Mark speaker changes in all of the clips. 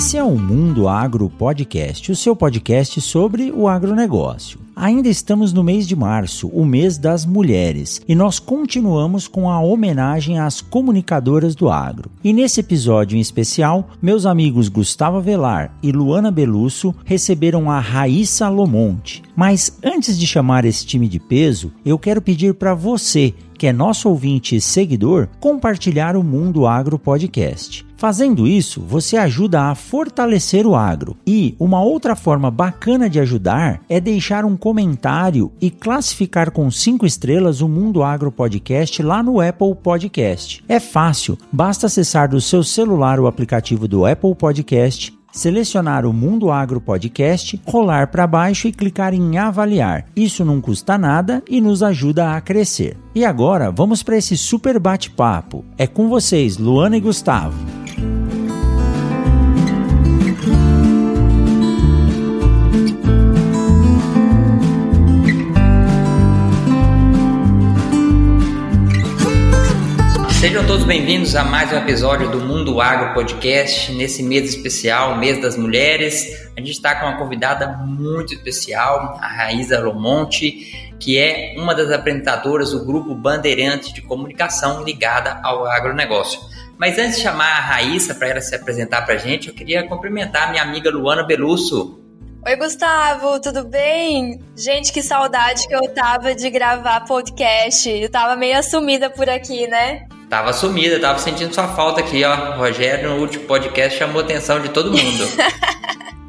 Speaker 1: Esse é o Mundo Agro Podcast, o seu podcast sobre o agronegócio. Ainda estamos no mês de março, o mês das mulheres, e nós continuamos com a homenagem às comunicadoras do agro. E nesse episódio em especial, meus amigos Gustavo Velar e Luana Belusso receberam a Raíssa Lomonte. Mas antes de chamar esse time de peso, eu quero pedir para você que é nosso ouvinte e seguidor, compartilhar o Mundo Agro Podcast. Fazendo isso, você ajuda a fortalecer o agro. E uma outra forma bacana de ajudar é deixar um comentário e classificar com 5 estrelas o Mundo Agro Podcast lá no Apple Podcast. É fácil, basta acessar do seu celular o aplicativo do Apple Podcast selecionar o Mundo Agro Podcast, rolar para baixo e clicar em avaliar. Isso não custa nada e nos ajuda a crescer. E agora vamos para esse super bate-papo. É com vocês, Luana e Gustavo.
Speaker 2: Sejam todos bem-vindos a mais um episódio do Mundo Agro Podcast. Nesse mês especial, mês das mulheres, a gente está com uma convidada muito especial, a Raíza Lomonte, que é uma das apresentadoras do grupo Bandeirante de Comunicação ligada ao agronegócio. Mas antes de chamar a Raíssa para ela se apresentar para a gente, eu queria cumprimentar minha amiga Luana Belusso.
Speaker 3: Oi, Gustavo, tudo bem? Gente, que saudade que eu tava de gravar podcast. Eu tava meio assumida por aqui, né?
Speaker 2: Tava sumida, tava sentindo sua falta aqui, ó. O Rogério, no último podcast, chamou a atenção de todo mundo.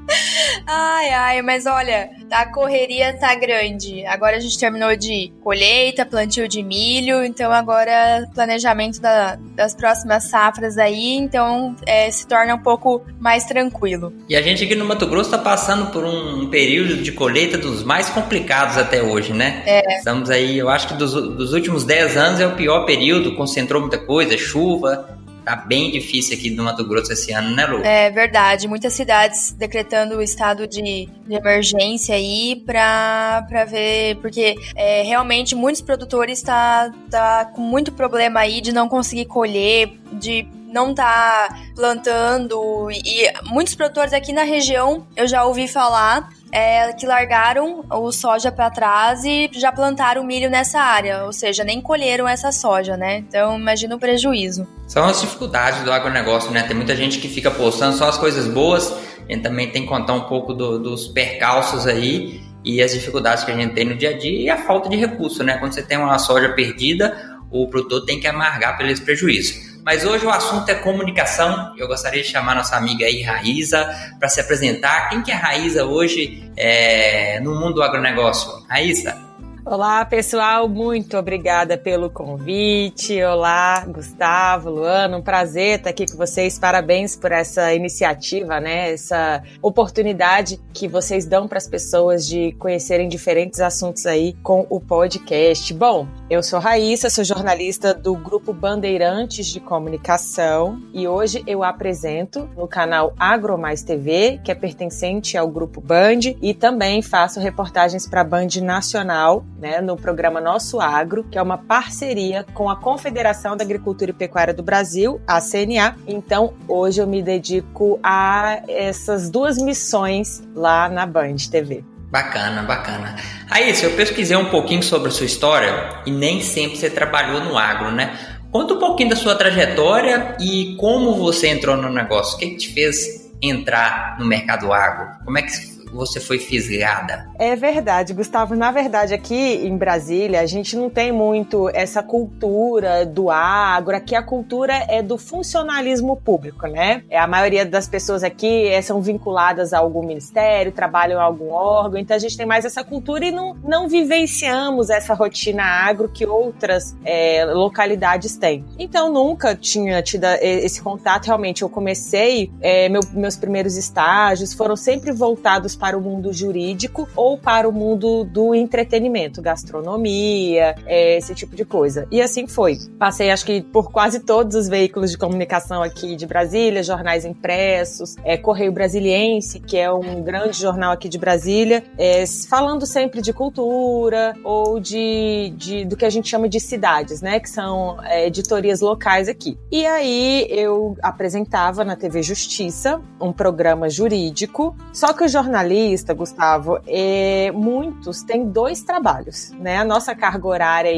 Speaker 3: ai, ai, mas olha, a correria tá grande. Agora a gente terminou de colheita, plantio de milho, então agora planejamento da, das próximas safras aí, então é, se torna um pouco mais tranquilo.
Speaker 2: E a gente aqui no Mato Grosso tá passando por um período de colheita dos mais complicados até hoje, né? É. Estamos aí, eu acho que dos, dos últimos 10 anos é o pior período, concentrou muita coisa, chuva, tá bem difícil aqui no Mato Grosso esse ano, né, Lu?
Speaker 3: É verdade. Muitas cidades decretando o estado de, de emergência aí pra, pra ver. Porque é, realmente muitos produtores tá, tá com muito problema aí de não conseguir colher, de não tá plantando. E muitos produtores aqui na região eu já ouvi falar é, que largaram o soja para trás e já plantaram milho nessa área, ou seja, nem colheram essa soja, né? Então imagina o prejuízo.
Speaker 2: São as dificuldades do agronegócio, né? Tem muita gente que fica postando só as coisas boas, a gente também tem que contar um pouco do, dos percalços aí e as dificuldades que a gente tem no dia a dia e a falta de recurso, né? Quando você tem uma soja perdida, o produtor tem que amargar pelo prejuízo. Mas hoje o assunto é comunicação. Eu gostaria de chamar nossa amiga aí, Raíza, para se apresentar. Quem que é Raíza hoje é, no mundo do agronegócio? Raíza?
Speaker 4: Olá, pessoal, muito obrigada pelo convite. Olá, Gustavo, Luana, um prazer estar aqui com vocês. Parabéns por essa iniciativa, né? Essa oportunidade que vocês dão para as pessoas de conhecerem diferentes assuntos aí com o podcast. Bom, eu sou Raíssa, sou jornalista do grupo Bandeirantes de Comunicação e hoje eu apresento no canal Agro Mais TV, que é pertencente ao grupo Band, e também faço reportagens para a Band Nacional né, no programa Nosso Agro, que é uma parceria com a Confederação da Agricultura e Pecuária do Brasil, a CNA. Então, hoje eu me dedico a essas duas missões lá na Band TV.
Speaker 2: Bacana, bacana. Aí, se eu pesquisei um pouquinho sobre a sua história e nem sempre você trabalhou no agro, né? Conta um pouquinho da sua trajetória e como você entrou no negócio. O que, que te fez entrar no mercado agro? Como é que você foi fisgada?
Speaker 4: É verdade, Gustavo. Na verdade, aqui em Brasília, a gente não tem muito essa cultura do agro. Aqui a cultura é do funcionalismo público, né? É, a maioria das pessoas aqui é, são vinculadas a algum ministério, trabalham em algum órgão, então a gente tem mais essa cultura e não, não vivenciamos essa rotina agro que outras é, localidades têm. Então nunca tinha tido esse contato. Realmente, eu comecei, é, meu, meus primeiros estágios foram sempre voltados para o mundo jurídico ou para o mundo do entretenimento, gastronomia, é, esse tipo de coisa. E assim foi. Passei, acho que, por quase todos os veículos de comunicação aqui de Brasília, jornais impressos, é, Correio Brasiliense, que é um grande jornal aqui de Brasília, é, falando sempre de cultura ou de, de, do que a gente chama de cidades, né? Que são é, editorias locais aqui. E aí eu apresentava na TV Justiça um programa jurídico, só que o jornalista, Gustavo, é, muitos têm dois trabalhos, né? A nossa carga horária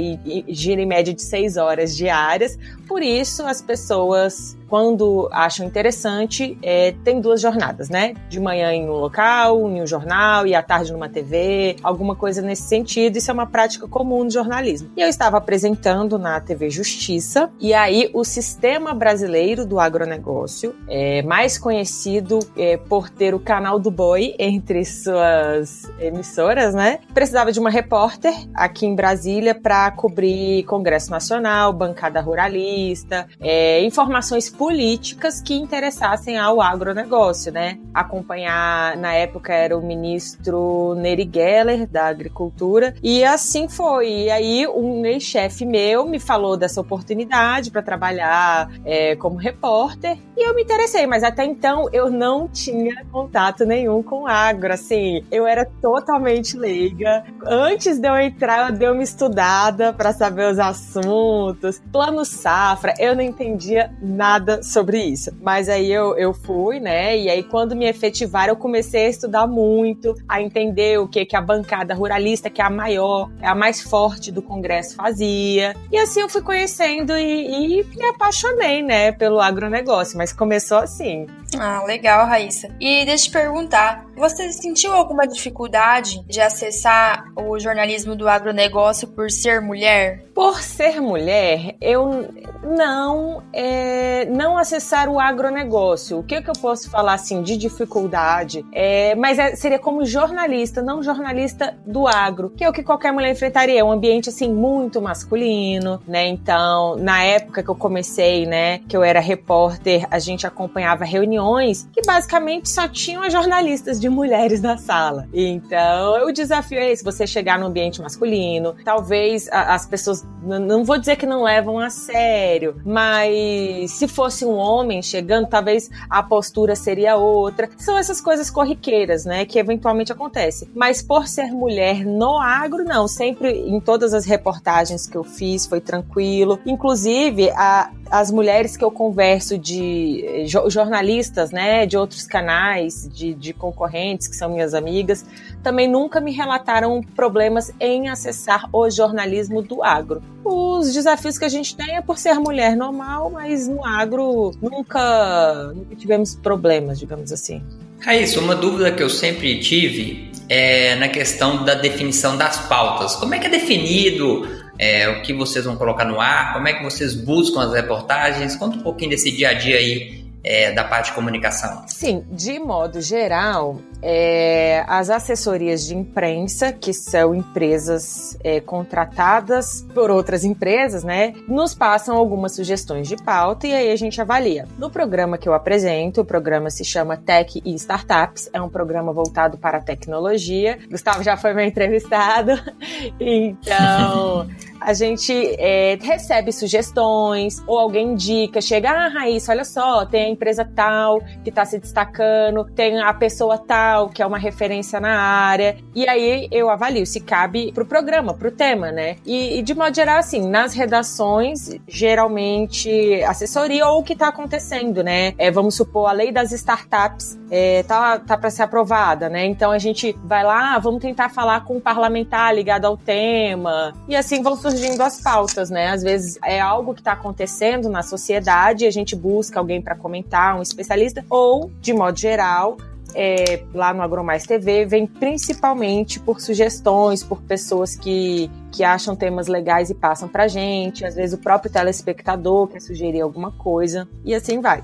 Speaker 4: gira em média de seis horas diárias, por isso as pessoas quando acham interessante, é, tem duas jornadas, né? De manhã em um local, em um jornal, e à tarde numa TV, alguma coisa nesse sentido. Isso é uma prática comum do jornalismo. E eu estava apresentando na TV Justiça, e aí o Sistema Brasileiro do Agronegócio, é, mais conhecido é, por ter o canal do Boi entre suas emissoras, né? Precisava de uma repórter aqui em Brasília para cobrir Congresso Nacional, bancada ruralista, é, informações políticas que interessassem ao agronegócio, né? Acompanhar, na época era o ministro Neri Geller, da Agricultura, e assim foi. E aí um ex-chefe meu me falou dessa oportunidade para trabalhar é, como repórter, e eu me interessei, mas até então eu não tinha contato nenhum com agro, assim, eu era totalmente leiga. Antes de eu entrar, eu dei uma estudada para saber os assuntos, plano safra, eu não entendia nada nada sobre isso. Mas aí eu, eu fui, né? E aí quando me efetivaram, eu comecei a estudar muito, a entender o que, que a bancada ruralista, que é a maior, é a mais forte do Congresso, fazia. E assim eu fui conhecendo e, e me apaixonei, né, pelo agronegócio. Mas começou assim.
Speaker 3: Ah, legal, Raíssa. E deixa eu te perguntar, você sentiu alguma dificuldade de acessar o jornalismo do agronegócio por ser mulher?
Speaker 4: Por ser mulher, eu não, é, não acessar o agronegócio. O que, que eu posso falar assim de dificuldade? É, mas é, seria como jornalista, não jornalista do agro, que é o que qualquer mulher enfrentaria. É um ambiente assim muito masculino, né? Então, na época que eu comecei, né, que eu era repórter, a gente acompanhava reuniões que basicamente só tinham as jornalistas de mulheres na sala. Então, o desafio é esse: você chegar no ambiente masculino, talvez as pessoas, não vou dizer que não levam a sério, mas se fosse um homem chegando, talvez a postura seria outra. São essas coisas corriqueiras, né, que eventualmente acontecem. Mas por ser mulher no agro, não. Sempre em todas as reportagens que eu fiz foi tranquilo. Inclusive, a, as mulheres que eu converso de jornalistas, né, de outros canais, de, de concorrentes, que são minhas amigas, também nunca me relataram problemas em acessar o jornalismo do agro. Os desafios que a gente tem é por ser mulher normal, mas no agro nunca, nunca tivemos problemas, digamos assim.
Speaker 2: Raíssa, uma dúvida que eu sempre tive é na questão da definição das pautas. Como é que é definido é, o que vocês vão colocar no ar? Como é que vocês buscam as reportagens? Conta um pouquinho desse dia a dia aí é, da parte de comunicação?
Speaker 4: Sim, de modo geral, é, as assessorias de imprensa, que são empresas é, contratadas por outras empresas, né, nos passam algumas sugestões de pauta e aí a gente avalia. No programa que eu apresento, o programa se chama Tech e Startups, é um programa voltado para a tecnologia. Gustavo já foi meu entrevistado, então a gente é, recebe sugestões, ou alguém indica, chega, ah, Raíssa, olha só, tem a empresa tal que está se destacando, tem a pessoa tal que é uma referência na área, e aí eu avalio se cabe pro programa, pro tema, né? E, e de modo geral, assim, nas redações, geralmente assessoria ou o que está acontecendo, né? É, vamos supor, a lei das startups é, tá, tá para ser aprovada, né? Então a gente vai lá, vamos tentar falar com um parlamentar ligado ao tema, e assim vão surgir surgindo as pautas, né? Às vezes é algo que está acontecendo na sociedade, a gente busca alguém para comentar, um especialista, ou, de modo geral, é, lá no Agromais TV vem principalmente por sugestões, por pessoas que, que acham temas legais e passam pra gente, às vezes o próprio telespectador quer sugerir alguma coisa, e assim vai.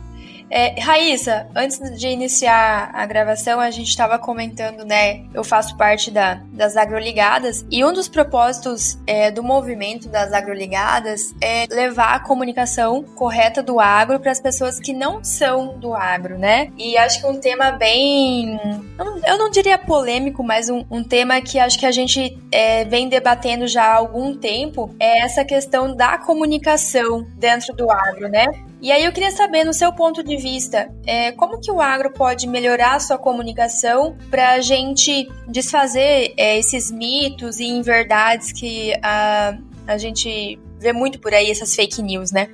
Speaker 3: É, Raíssa, antes de iniciar a gravação, a gente estava comentando, né? Eu faço parte da, das agroligadas e um dos propósitos é, do movimento das agroligadas é levar a comunicação correta do agro para as pessoas que não são do agro, né? E acho que um tema bem. Eu não diria polêmico, mas um, um tema que acho que a gente é, vem debatendo já há algum tempo é essa questão da comunicação dentro do agro, né? E aí eu queria saber, no seu ponto de vista, é, como que o agro pode melhorar a sua comunicação para a gente desfazer é, esses mitos e inverdades que a, a gente vê muito por aí, essas fake news, né?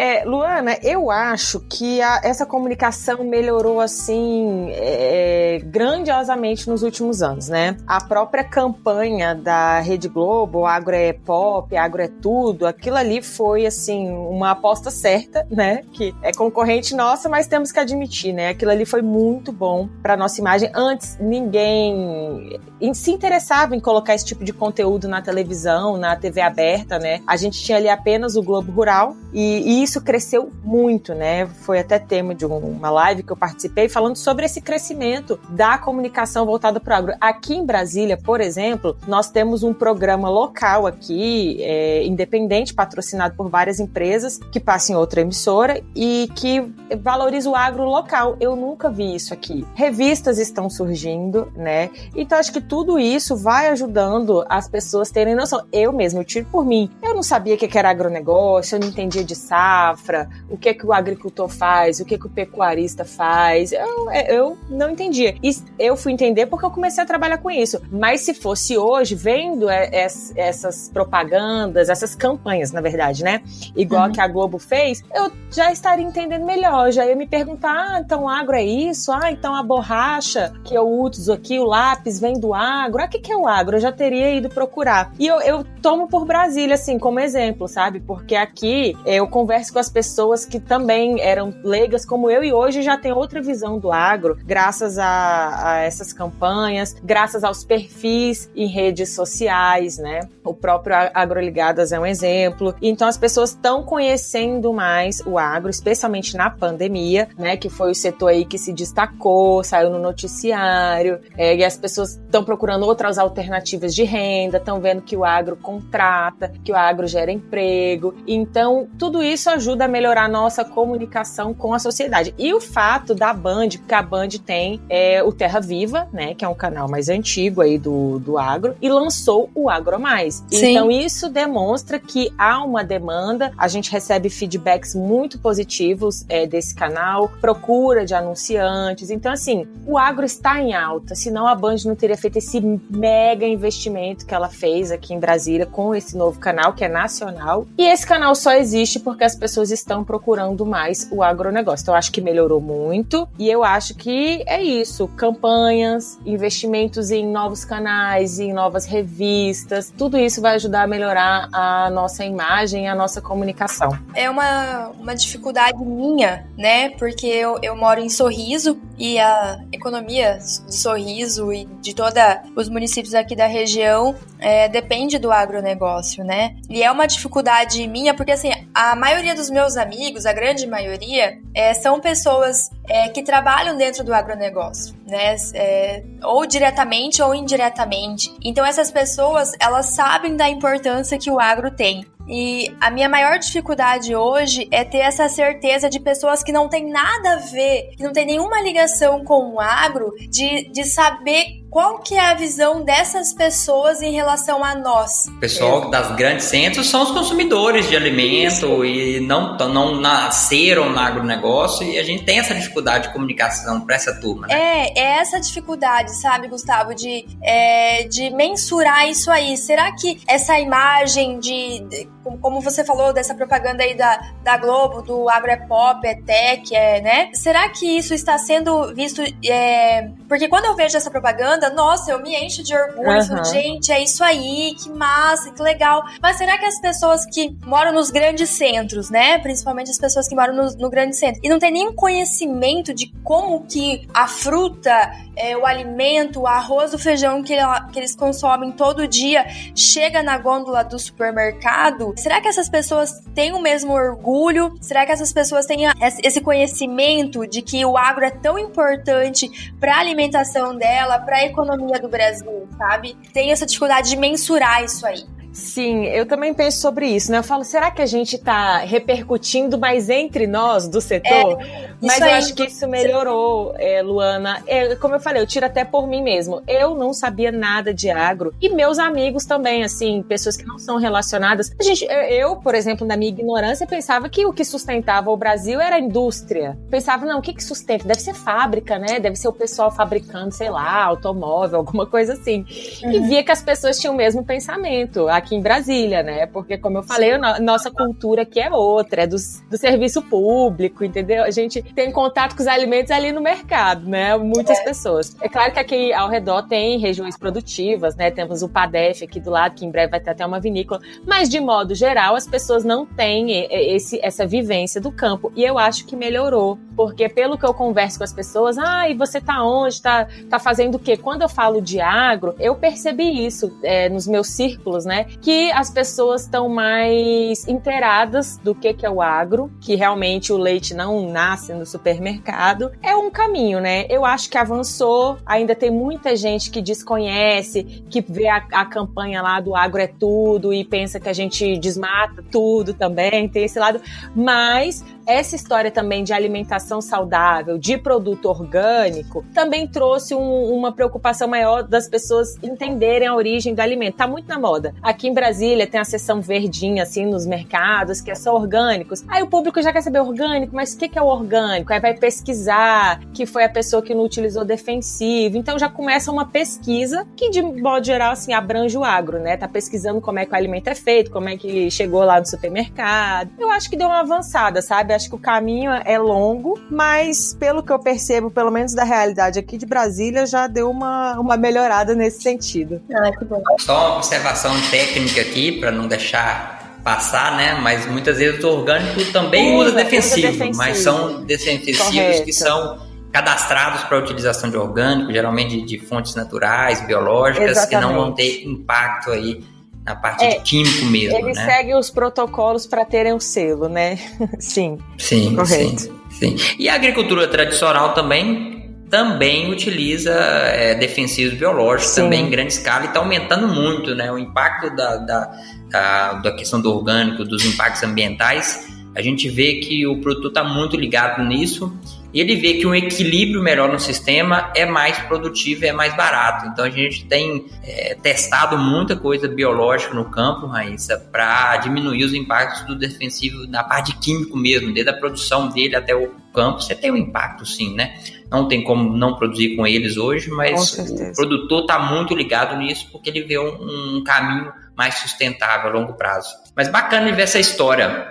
Speaker 4: É, Luana, eu acho que a, essa comunicação melhorou assim é, grandiosamente nos últimos anos, né? A própria campanha da Rede Globo, Agro é Pop, Agro é Tudo, aquilo ali foi assim uma aposta certa, né? Que é concorrente nossa, mas temos que admitir, né? Aquilo ali foi muito bom para nossa imagem. Antes ninguém se interessava em colocar esse tipo de conteúdo na televisão, na TV aberta, né? A gente tinha ali apenas o Globo Rural e, e isso cresceu muito, né? Foi até tema de uma live que eu participei falando sobre esse crescimento da comunicação voltada para o agro. Aqui em Brasília, por exemplo, nós temos um programa local aqui, é, independente, patrocinado por várias empresas, que passa em outra emissora e que valoriza o agro local. Eu nunca vi isso aqui. Revistas estão surgindo, né? Então acho que tudo isso vai ajudando as pessoas terem noção. Eu mesmo, eu tiro por mim. Eu não sabia o que era agronegócio, eu não entendia de safra, safra, o que é que o agricultor faz, o que é que o pecuarista faz. Eu, é, eu não entendia. E eu fui entender porque eu comecei a trabalhar com isso. Mas se fosse hoje, vendo essas propagandas, essas campanhas, na verdade, né? Igual uhum. que a Globo fez, eu já estaria entendendo melhor. Já ia me perguntar: ah, então agro é isso? Ah, então a borracha que eu uso aqui, o lápis, vem do agro. Ah, o que, que é o agro? Eu já teria ido procurar. E eu, eu tomo por Brasília, assim, como exemplo, sabe? Porque aqui eu converso com as pessoas que também eram leigas como eu e hoje já tem outra visão do agro, graças a, a essas campanhas, graças aos perfis em redes sociais, né? O próprio Agroligadas é um exemplo. Então as pessoas estão conhecendo mais o agro, especialmente na pandemia, né? Que foi o setor aí que se destacou, saiu no noticiário, é, e as pessoas estão procurando outras alternativas de renda, estão vendo que o agro contrata, que o agro gera emprego. Então, tudo isso ajuda a melhorar a nossa comunicação com a sociedade. E o fato da Band, porque a Band tem é, o Terra Viva, né, que é um canal mais antigo aí do, do agro, e lançou o Agro Mais. Sim. Então isso demonstra que há uma demanda, a gente recebe feedbacks muito positivos é, desse canal, procura de anunciantes. Então, assim, o agro está em alta, senão a Band não teria feito esse mega investimento que ela fez aqui em Brasília com esse novo canal, que é nacional. E esse canal só existe porque as pessoas estão procurando mais o agronegócio. Então, eu acho que melhorou muito e eu acho que é isso: campanhas, investimentos em novos canais, em novas revistas, tudo isso vai ajudar a melhorar a nossa imagem, a nossa comunicação.
Speaker 3: É uma, uma dificuldade minha, né? Porque eu, eu moro em Sorriso e a economia de Sorriso e de todos os municípios aqui da região é, depende do agronegócio, né? E é uma dificuldade minha porque, assim, a maioria maioria dos meus amigos, a grande maioria, é, são pessoas é, que trabalham dentro do agronegócio, né? É, ou diretamente ou indiretamente. Então essas pessoas, elas sabem da importância que o agro tem. E a minha maior dificuldade hoje é ter essa certeza de pessoas que não têm nada a ver, que não tem nenhuma ligação com o agro, de, de saber qual que é a visão dessas pessoas em relação a nós?
Speaker 2: O pessoal é. das grandes centros são os consumidores de alimento Isso. e não, não nasceram no agronegócio e a gente tem essa dificuldade de comunicação para essa turma. Né?
Speaker 3: É, é essa dificuldade, sabe, Gustavo, de, é, de mensurar isso aí. Será que essa imagem de, de, como você falou, dessa propaganda aí da, da Globo, do agro é pop, é tech, é, né? Será que isso está sendo visto... É, porque quando eu vejo essa propaganda, nossa, eu me encho de orgulho. Uhum. Gente, é isso aí, que massa, que legal. Mas será que as pessoas que moram nos grandes centros, né? Principalmente as pessoas que moram no, no grande centro, e não tem nenhum conhecimento de como que a fruta, é, o alimento, o arroz, o feijão que, que eles consomem todo dia chega na gôndola do supermercado, será que essas pessoas têm o mesmo orgulho? Será que essas pessoas têm esse conhecimento de que o agro é tão importante para a alimentação dela, para a economia do Brasil, sabe? Tem essa dificuldade de mensurar isso aí.
Speaker 4: Sim, eu também penso sobre isso, né? Eu falo, será que a gente está repercutindo mais entre nós do setor? É, Mas eu aí, acho que isso melhorou, é, Luana. É, como eu falei, eu tiro até por mim mesmo. Eu não sabia nada de agro e meus amigos também, assim, pessoas que não são relacionadas. A gente, eu, por exemplo, na minha ignorância, pensava que o que sustentava o Brasil era a indústria. Pensava, não, o que, que sustenta? Deve ser fábrica, né? Deve ser o pessoal fabricando, sei lá, automóvel, alguma coisa assim. Uhum. E via que as pessoas tinham o mesmo pensamento. A aqui em Brasília, né? Porque, como eu falei, a nossa cultura aqui é outra, é do, do serviço público, entendeu? A gente tem contato com os alimentos ali no mercado, né? Muitas é. pessoas. É claro que aqui ao redor tem regiões produtivas, né? Temos o PADEF aqui do lado, que em breve vai ter até uma vinícola, mas de modo geral, as pessoas não têm esse, essa vivência do campo. E eu acho que melhorou, porque pelo que eu converso com as pessoas, ah, e você tá onde? Tá, tá fazendo o quê? Quando eu falo de agro, eu percebi isso é, nos meus círculos, né? Que as pessoas estão mais inteiradas do que, que é o agro, que realmente o leite não nasce no supermercado. É um caminho, né? Eu acho que avançou, ainda tem muita gente que desconhece, que vê a, a campanha lá do agro é tudo e pensa que a gente desmata tudo também, tem esse lado, mas essa história também de alimentação saudável, de produto orgânico, também trouxe um, uma preocupação maior das pessoas entenderem a origem do alimento. Tá muito na moda. Em Brasília tem a seção verdinha, assim, nos mercados, que é só orgânicos. Aí o público já quer saber orgânico, mas o que, que é o orgânico? Aí vai pesquisar que foi a pessoa que não utilizou defensivo. Então já começa uma pesquisa que, de modo geral, assim, abrange o agro, né? Tá pesquisando como é que o alimento é feito, como é que chegou lá no supermercado. Eu acho que deu uma avançada, sabe? Acho que o caminho é longo, mas pelo que eu percebo, pelo menos da realidade aqui de Brasília, já deu uma, uma melhorada nesse sentido.
Speaker 2: Ah, que bom. Só uma observação técnica aqui, para não deixar passar, né? Mas muitas vezes o orgânico também usa, usa, defensivo, usa defensivo, mas são defensivos Correto. que são cadastrados para utilização de orgânico, geralmente de, de fontes naturais, biológicas, Exatamente. que não vão ter impacto aí na parte é, de químico mesmo.
Speaker 4: Ele
Speaker 2: né?
Speaker 4: segue os protocolos para terem o um selo, né? sim.
Speaker 2: Sim, correto. Sim, sim. E a agricultura tradicional também também utiliza é, defensivos biológicos sim. também em grande escala e está aumentando muito, né? O impacto da, da, da, da questão do orgânico, dos impactos ambientais, a gente vê que o produto está muito ligado nisso e ele vê que um equilíbrio melhor no sistema é mais produtivo e é mais barato. Então a gente tem é, testado muita coisa biológica no campo, Raíssa, para diminuir os impactos do defensivo na parte de químico mesmo, desde a produção dele até o campo. Você tem um impacto sim, né? Não tem como não produzir com eles hoje, mas o produtor está muito ligado nisso porque ele vê um, um caminho mais sustentável a longo prazo. Mas bacana ver essa história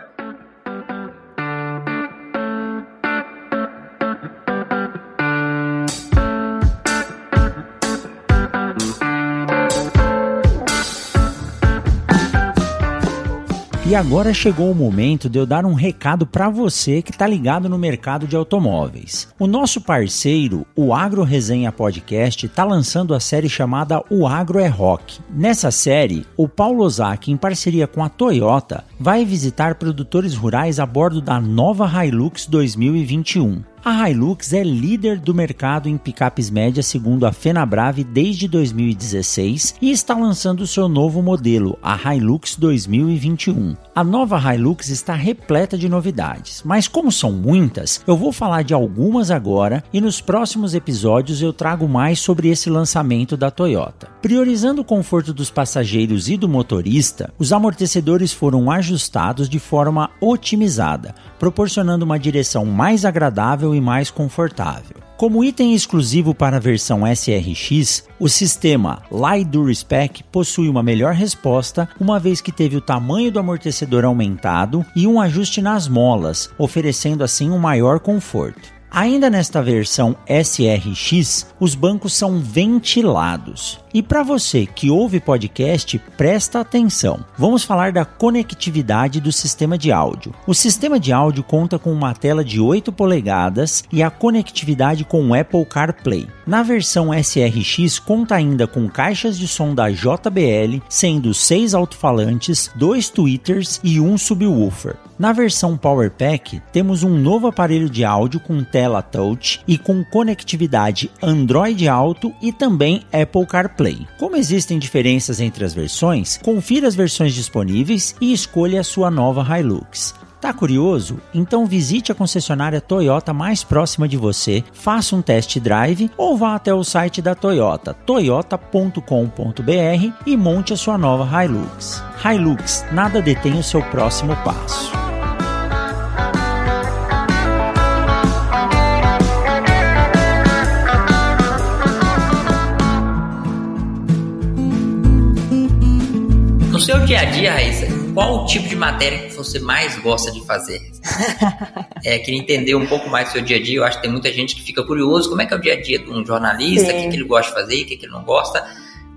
Speaker 1: E agora chegou o momento de eu dar um recado para você que está ligado no mercado de automóveis. O nosso parceiro, o Agro Resenha Podcast, está lançando a série chamada O Agro é Rock. Nessa série, o Paulo Ozaki, em parceria com a Toyota, vai visitar produtores rurais a bordo da nova Hilux 2021. A Hilux é líder do mercado em picapes médias segundo a Fenabrave desde 2016 e está lançando seu novo modelo, a Hilux 2021. A nova Hilux está repleta de novidades, mas como são muitas, eu vou falar de algumas agora e nos próximos episódios eu trago mais sobre esse lançamento da Toyota. Priorizando o conforto dos passageiros e do motorista, os amortecedores foram ajustados de forma otimizada, proporcionando uma direção mais agradável e mais confortável. Como item exclusivo para a versão SRX, o sistema Light Spec possui uma melhor resposta, uma vez que teve o tamanho do amortecedor aumentado e um ajuste nas molas, oferecendo assim um maior conforto. Ainda nesta versão SRX, os bancos são ventilados. E para você que ouve podcast, presta atenção. Vamos falar da conectividade do sistema de áudio. O sistema de áudio conta com uma tela de 8 polegadas e a conectividade com o Apple CarPlay. Na versão SRX conta ainda com caixas de som da JBL, sendo seis alto-falantes, dois tweeters e um subwoofer. Na versão Power Pack, temos um novo aparelho de áudio com tela touch e com conectividade Android Auto e também Apple CarPlay. Como existem diferenças entre as versões, confira as versões disponíveis e escolha a sua nova Hilux. Tá curioso? Então visite a concessionária Toyota mais próxima de você, faça um test drive ou vá até o site da Toyota, toyota.com.br e monte a sua nova Hilux. Hilux, nada detém o seu próximo passo.
Speaker 2: Dia a dia, Raíssa, qual o tipo de matéria que você mais gosta de fazer? é, queria entender um pouco mais do seu dia a dia. Eu acho que tem muita gente que fica curioso como é que é o dia a dia de um jornalista, o que, que, ele gosta de fazer, o que, que ele não gosta.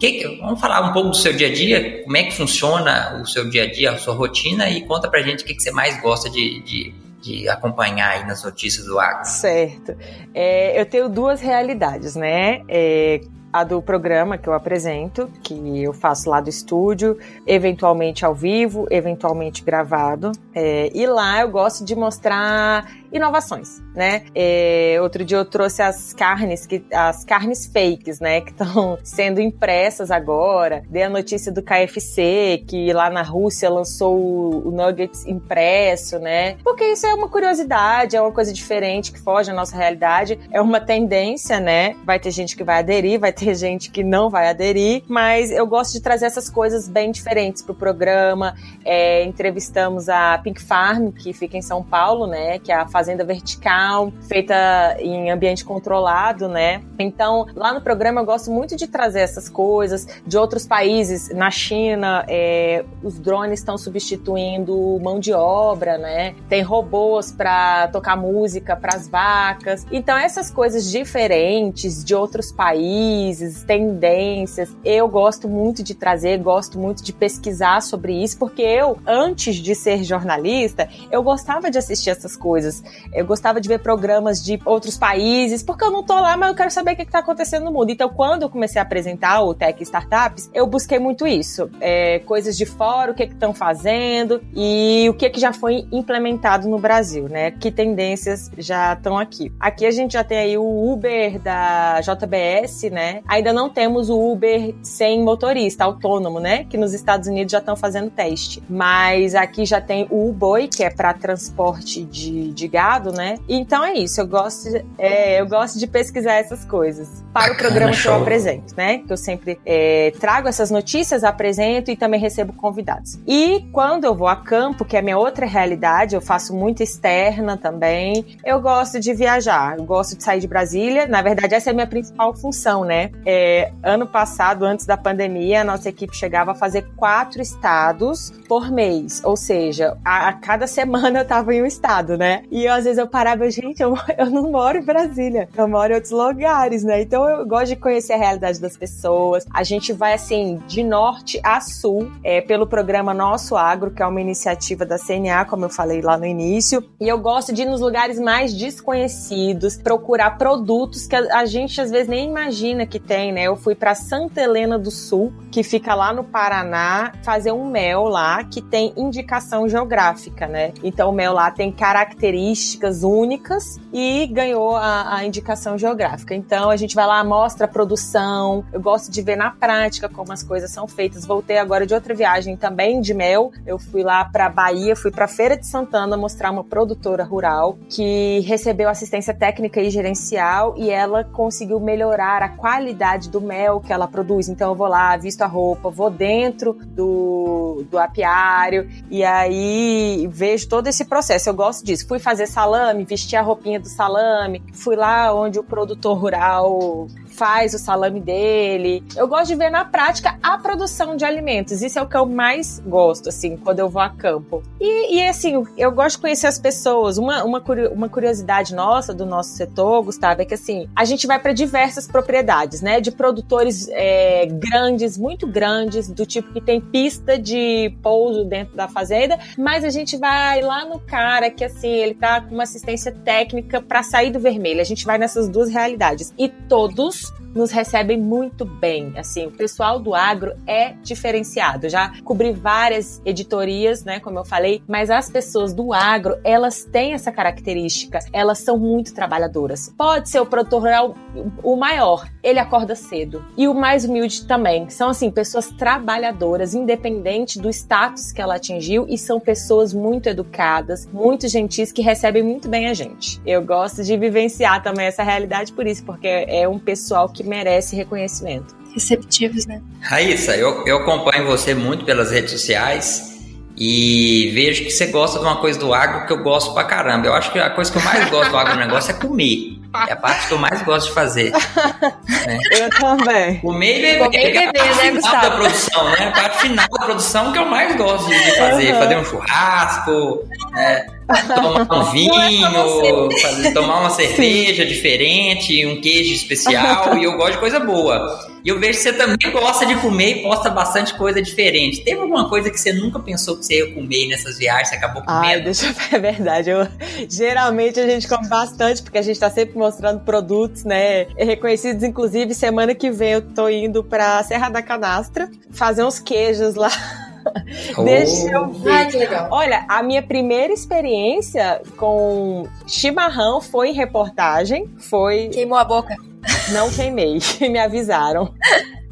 Speaker 2: Que, vamos falar um pouco do seu dia a dia, como é que funciona o seu dia a dia, a sua rotina e conta pra gente o que, que você mais gosta de, de, de acompanhar aí nas notícias do agro.
Speaker 4: Certo. É, eu tenho duas realidades, né? É, a do programa que eu apresento, que eu faço lá do estúdio, eventualmente ao vivo, eventualmente gravado. É, e lá eu gosto de mostrar inovações, né? É, outro dia eu trouxe as carnes, que, as carnes fakes, né? Que estão sendo impressas agora. Dei a notícia do KFC, que lá na Rússia lançou o, o Nuggets impresso, né? Porque isso é uma curiosidade, é uma coisa diferente que foge da nossa realidade. É uma tendência, né? Vai ter gente que vai aderir, vai ter gente que não vai aderir, mas eu gosto de trazer essas coisas bem diferentes pro programa. É, entrevistamos a Pink Farm, que fica em São Paulo, né? Que é a fazenda vertical, feita em ambiente controlado, né? Então, lá no programa eu gosto muito de trazer essas coisas de outros países. Na China, é, os drones estão substituindo mão de obra, né? Tem robôs para tocar música para as vacas. Então, essas coisas diferentes de outros países, tendências, eu gosto muito de trazer, gosto muito de pesquisar sobre isso, porque eu, antes de ser jornalista, eu gostava de assistir essas coisas. Eu gostava de ver programas de outros países, porque eu não tô lá, mas eu quero saber o que, está acontecendo no mundo. Então, quando eu comecei a apresentar o Tech Startups, eu busquei muito isso. É, coisas de fora, o que estão fazendo e o que, que já foi implementado no Brasil, né? Que tendências já estão aqui. Aqui a gente já tem aí o Uber da JBS, né? Ainda não temos o Uber sem motorista, autônomo, né? Que nos Estados Unidos já estão fazendo teste. Mas aqui já tem o Uboi, que é para transporte de, de gás né? Então é isso, eu gosto, de, é, eu gosto de pesquisar essas coisas para o programa que eu apresento, né? Que eu sempre é, trago essas notícias, apresento e também recebo convidados. E quando eu vou a campo, que é a minha outra realidade, eu faço muito externa também, eu gosto de viajar, eu gosto de sair de Brasília. Na verdade, essa é a minha principal função, né? É, ano passado, antes da pandemia, a nossa equipe chegava a fazer quatro estados por mês, ou seja, a, a cada semana eu tava em um estado, né? E eu, às vezes eu parava, gente, eu, eu não moro em Brasília, eu moro em outros lugares, né? Então eu gosto de conhecer a realidade das pessoas. A gente vai, assim, de norte a sul, é, pelo programa Nosso Agro, que é uma iniciativa da CNA, como eu falei lá no início. E eu gosto de ir nos lugares mais desconhecidos, procurar produtos que a, a gente às vezes nem imagina que tem, né? Eu fui para Santa Helena do Sul, que fica lá no Paraná, fazer um mel lá que tem indicação geográfica, né? Então o mel lá tem características únicas e ganhou a, a indicação geográfica. Então a gente vai lá, mostra a produção. Eu gosto de ver na prática como as coisas são feitas. Voltei agora de outra viagem também de mel. Eu fui lá para Bahia, fui para Feira de Santana mostrar uma produtora rural que recebeu assistência técnica e gerencial e ela conseguiu melhorar a qualidade do mel que ela produz. Então eu vou lá, visto a roupa, vou dentro do, do apiário e aí vejo todo esse processo. Eu gosto disso. Fui fazer fazer salame, vestir a roupinha do salame. Fui lá onde o produtor rural faz o salame dele. Eu gosto de ver na prática a produção de alimentos. Isso é o que eu mais gosto, assim, quando eu vou a campo. E, e assim, eu gosto de conhecer as pessoas. Uma, uma, uma curiosidade nossa, do nosso setor, Gustavo, é que assim, a gente vai para diversas propriedades, né? De produtores é, grandes, muito grandes, do tipo que tem pista de pouso dentro da fazenda, mas a gente vai lá no cara que assim, ele tá com uma assistência técnica para sair do vermelho. A gente vai nessas duas realidades. E todos nos recebem muito bem. Assim, o pessoal do agro é diferenciado. Já cobri várias editorias, né, como eu falei, mas as pessoas do agro, elas têm essa característica. Elas são muito trabalhadoras. Pode ser o produtor rural o maior, ele acorda cedo. E o mais humilde também. São assim, pessoas trabalhadoras, independente do status que ela atingiu e são pessoas muito educadas, muito gentis que recebem muito bem a gente. Eu gosto de vivenciar também essa realidade por isso, porque é um pessoal que merece reconhecimento.
Speaker 3: Receptivos, né?
Speaker 2: Raíssa, eu, eu acompanho você muito pelas redes sociais e vejo que você gosta de uma coisa do agro que eu gosto pra caramba. Eu acho que a coisa que eu mais gosto do agronegócio é comer. É a parte que eu mais gosto de fazer.
Speaker 4: Né? Eu também.
Speaker 2: Comer e beber.
Speaker 3: Comer e beber,
Speaker 2: é a
Speaker 3: né,
Speaker 2: final
Speaker 3: Gustavo?
Speaker 2: da produção, né? A parte final da produção que eu mais gosto de, de fazer.
Speaker 4: Uhum.
Speaker 2: Fazer um churrasco, né? Tomar um vinho, fazer, tomar uma cerveja diferente, um queijo especial. e eu gosto de coisa boa. E eu vejo que você também gosta de comer e posta bastante coisa diferente. Teve alguma coisa que você nunca pensou que você ia comer nessas viagens, você acabou comendo?
Speaker 4: Ai, deixa eu ver, é verdade. Eu, geralmente a gente come bastante, porque a gente tá sempre mostrando produtos, né? Reconhecidos, inclusive, semana que vem eu tô indo pra Serra da Canastra fazer uns queijos lá.
Speaker 2: Oh.
Speaker 4: Deixa eu ver.
Speaker 3: Ai, que legal.
Speaker 4: Olha, a minha primeira experiência com chimarrão foi em reportagem. Foi.
Speaker 3: Queimou a boca.
Speaker 4: Não queimei. Me avisaram.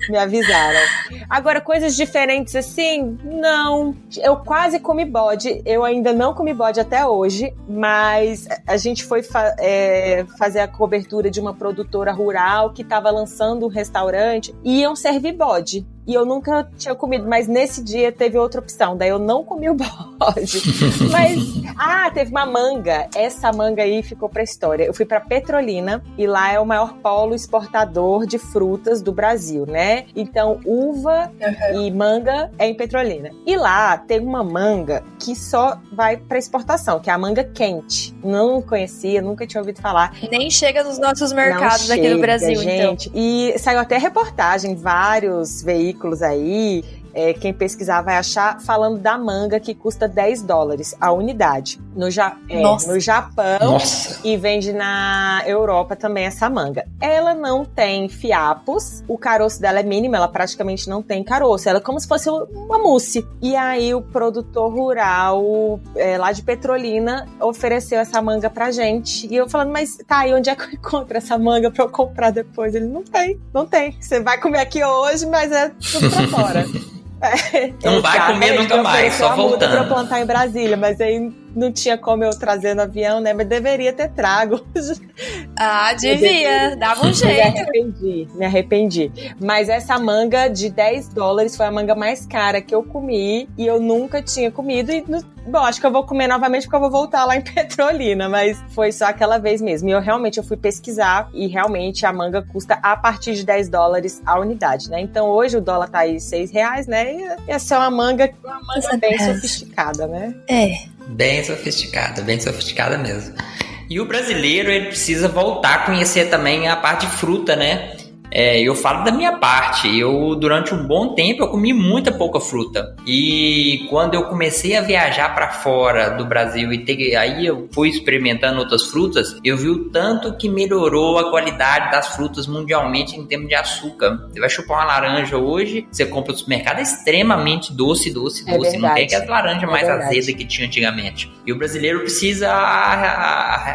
Speaker 4: Me avisaram. Agora, coisas diferentes assim? Não. Eu quase comi bode. Eu ainda não comi bode até hoje, mas a gente foi fa é, fazer a cobertura de uma produtora rural que estava lançando um restaurante e iam servir bode. E eu nunca tinha comido, mas nesse dia teve outra opção. Daí eu não comi o bode. mas, ah, teve uma manga. Essa manga aí ficou pra história. Eu fui pra Petrolina e lá é o maior polo exportador de frutas do Brasil, né? Então, uva e manga é em Petrolina. E lá tem uma manga que só vai pra exportação, que é a manga quente. Não conhecia, nunca tinha ouvido falar.
Speaker 3: Nem chega nos nossos mercados
Speaker 4: Não
Speaker 3: aqui no
Speaker 4: chega,
Speaker 3: Brasil, então.
Speaker 4: gente. E saiu até reportagem, vários veículos aí. É, quem pesquisar vai achar falando da manga que custa 10 dólares a unidade. No, ja é,
Speaker 3: Nossa.
Speaker 4: no Japão
Speaker 2: Nossa.
Speaker 4: e vende na Europa também essa manga. Ela não tem fiapos, o caroço dela é mínimo, ela praticamente não tem caroço. Ela é como se fosse uma mousse. E aí o produtor rural é, lá de Petrolina ofereceu essa manga pra gente. E eu falando, mas tá, e onde é que eu encontro essa manga pra eu comprar depois? Ele não tem, não tem. Você vai comer aqui hoje, mas é tudo pra fora. É,
Speaker 2: Não vai comer nunca mais, só voltando.
Speaker 4: pra plantar em Brasília, mas aí não tinha como eu trazer no avião, né? Mas deveria ter trago.
Speaker 3: Ah, devia. Dava um
Speaker 4: Me
Speaker 3: jeito.
Speaker 4: arrependi, me arrependi. Mas essa manga de 10 dólares foi a manga mais cara que eu comi e eu nunca tinha comido. E, bom, acho que eu vou comer novamente porque eu vou voltar lá em Petrolina, mas foi só aquela vez mesmo. E eu realmente eu fui pesquisar e realmente a manga custa a partir de 10 dólares a unidade, né? Então hoje o dólar tá aí 6 reais, né? E essa é uma manga, uma manga bem sofisticada, né?
Speaker 3: É.
Speaker 2: Bem sofisticada, bem sofisticada mesmo. E o brasileiro, ele precisa voltar a conhecer também a parte de fruta, né? É, eu falo da minha parte. Eu, durante um bom tempo, eu comi muita pouca fruta. E quando eu comecei a viajar para fora do Brasil e ter, aí eu fui experimentando outras frutas, eu vi o tanto que melhorou a qualidade das frutas mundialmente em termos de açúcar. Você vai chupar uma laranja hoje, você compra no supermercado, é extremamente doce, doce,
Speaker 4: É
Speaker 2: doce. Não tem
Speaker 4: verdade.
Speaker 2: aquelas laranjas
Speaker 4: É
Speaker 2: mais
Speaker 4: verdade.
Speaker 2: azedas que tinha antigamente. E o brasileiro precisa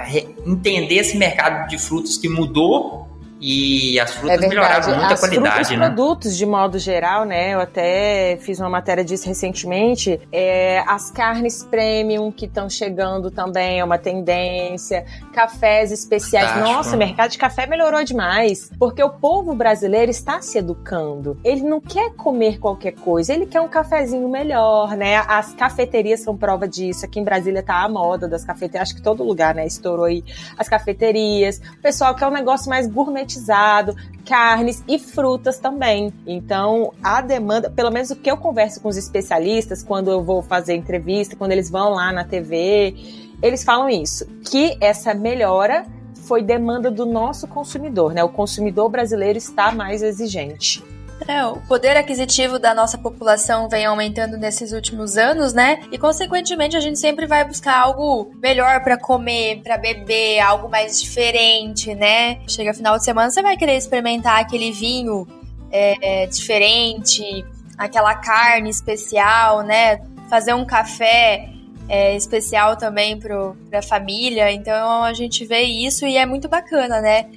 Speaker 2: re- entender esse mercado de frutas que mudou e as frutas é melhoraram muito
Speaker 4: as
Speaker 2: a qualidade,
Speaker 4: frutas,
Speaker 2: né?
Speaker 4: produtos de modo geral, né? Eu até fiz uma matéria disso recentemente. É, as carnes premium que estão chegando também é uma tendência. Cafés especiais. Fantástico. Nossa, o mercado de café melhorou demais, porque o povo brasileiro está se educando. Ele não quer comer qualquer coisa, ele quer um cafezinho melhor, né? As cafeterias são prova disso. Aqui em Brasília tá a moda das cafeterias, acho que todo lugar, né? Estourou aí as cafeterias. O pessoal quer um negócio mais gourmet gourmetizado, carnes e frutas também. Então, a demanda, pelo menos o que eu converso com os especialistas quando eu vou fazer entrevista, quando eles vão lá na TV, eles falam isso, que essa melhora foi demanda do nosso consumidor, né? O consumidor brasileiro está mais exigente.
Speaker 3: É, o poder aquisitivo da nossa população vem aumentando nesses últimos anos, né? E consequentemente a gente sempre vai buscar algo melhor para comer, para beber, algo mais diferente, né? Chega final de semana, você vai querer experimentar aquele vinho é, diferente, aquela carne especial, né? Fazer um café é, especial também para a família. Então a gente vê isso e é muito bacana, né?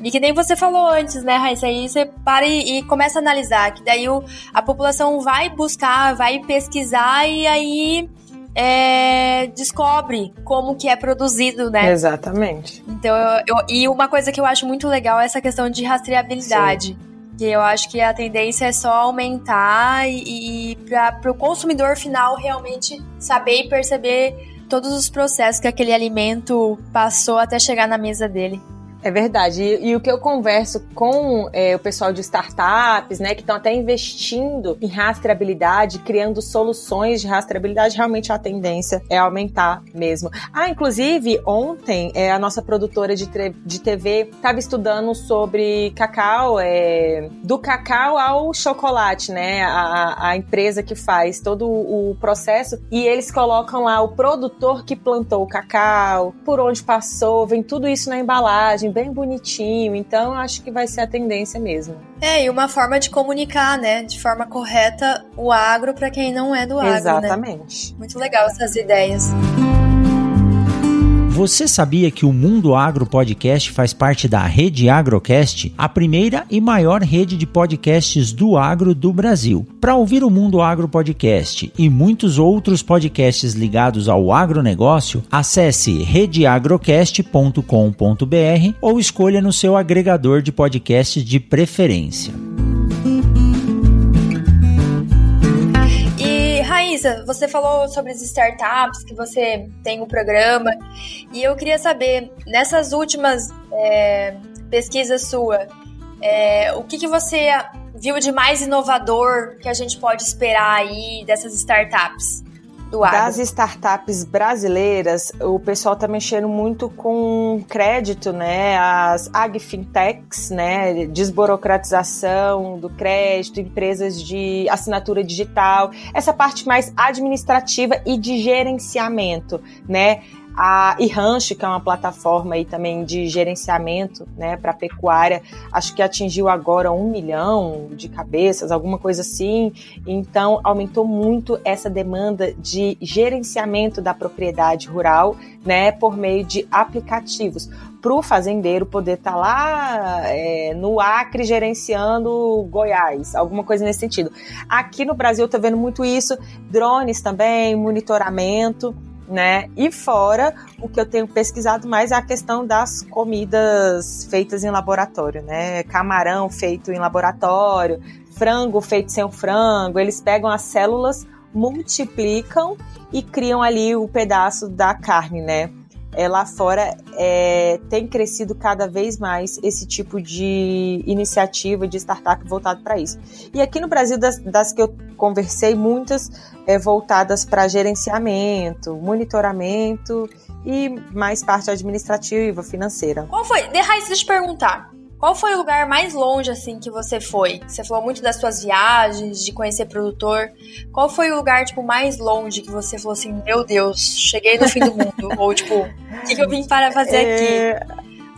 Speaker 3: E que nem você falou antes, né, Raíssa? Aí você para e, e, começa a analisar, que daí o, a população vai buscar, vai pesquisar e aí é, descobre como que é produzido, né?
Speaker 4: Exatamente.
Speaker 3: Então, eu, eu, e uma coisa que eu acho muito legal é essa questão de rastreabilidade. Sim. Que eu acho que a tendência é só aumentar e, e para o consumidor final realmente saber e perceber todos os processos que aquele alimento passou até chegar na mesa dele.
Speaker 4: É verdade. E, e, o que eu converso com é, o pessoal de startups, né, que estão até investindo em rastreabilidade, criando soluções de rastreabilidade, realmente a tendência é aumentar mesmo. Ah, inclusive, ontem é, a nossa produtora de, de TV estava estudando sobre cacau, é, do cacau ao chocolate, né? A, a empresa que faz todo o processo. E eles colocam lá o produtor que plantou o cacau, por onde passou, vem tudo isso na embalagem bem bonitinho, então acho que vai ser a tendência mesmo.
Speaker 3: É, e uma forma de comunicar, né, de forma correta o agro para quem não é do agro,
Speaker 4: né? Exatamente.
Speaker 3: Né? Muito legal essas ideias.
Speaker 1: Você sabia que o Mundo Agro Podcast faz parte da Rede Agrocast, a primeira e maior rede de podcasts do agro do Brasil? Para ouvir o Mundo Agro Podcast e muitos outros podcasts ligados ao agronegócio, acesse redeagrocast.com.br ou escolha no seu agregador de podcasts de preferência.
Speaker 3: Raíssa, você falou sobre as startups, que você tem um programa, e eu queria saber, nessas últimas é, pesquisas sua, é, o que, que você viu de mais inovador que a gente pode esperar aí dessas startups? Do agro.
Speaker 4: Das startups brasileiras, o pessoal está mexendo muito com crédito, né? As agfintechs, né? Desburocratização do crédito, empresas de assinatura digital, essa parte mais administrativa e de gerenciamento, né? A Rancho, que é uma plataforma aí também de gerenciamento né, para pecuária, acho que atingiu agora um milhão de cabeças, alguma coisa assim. Então, aumentou muito essa demanda de gerenciamento da propriedade rural né, por meio de aplicativos para o fazendeiro poder estar tá lá é, no Acre gerenciando Goiás, alguma coisa nesse sentido. Aqui no Brasil eu estou vendo muito isso, drones também, monitoramento né? E fora, o que eu tenho pesquisado mais é a questão das comidas feitas em laboratório, né? Camarão feito em laboratório, frango feito sem o frango. Eles pegam as células, multiplicam e criam ali o pedaço da carne, né? É, lá fora é, tem crescido cada vez mais esse tipo de iniciativa de startup voltado para isso. E aqui no Brasil, das, das que eu conversei, muitas é, voltadas para gerenciamento, monitoramento e mais parte administrativa, financeira.
Speaker 3: Qual foi? Deixa eu te perguntar. Qual foi o lugar mais longe, assim, que você foi? Você falou muito das suas viagens, de conhecer produtor. Qual foi o lugar, tipo, mais longe que você falou assim, meu Deus, cheguei no fim do mundo? Ou, tipo, o que, que, eu vim para fazer é...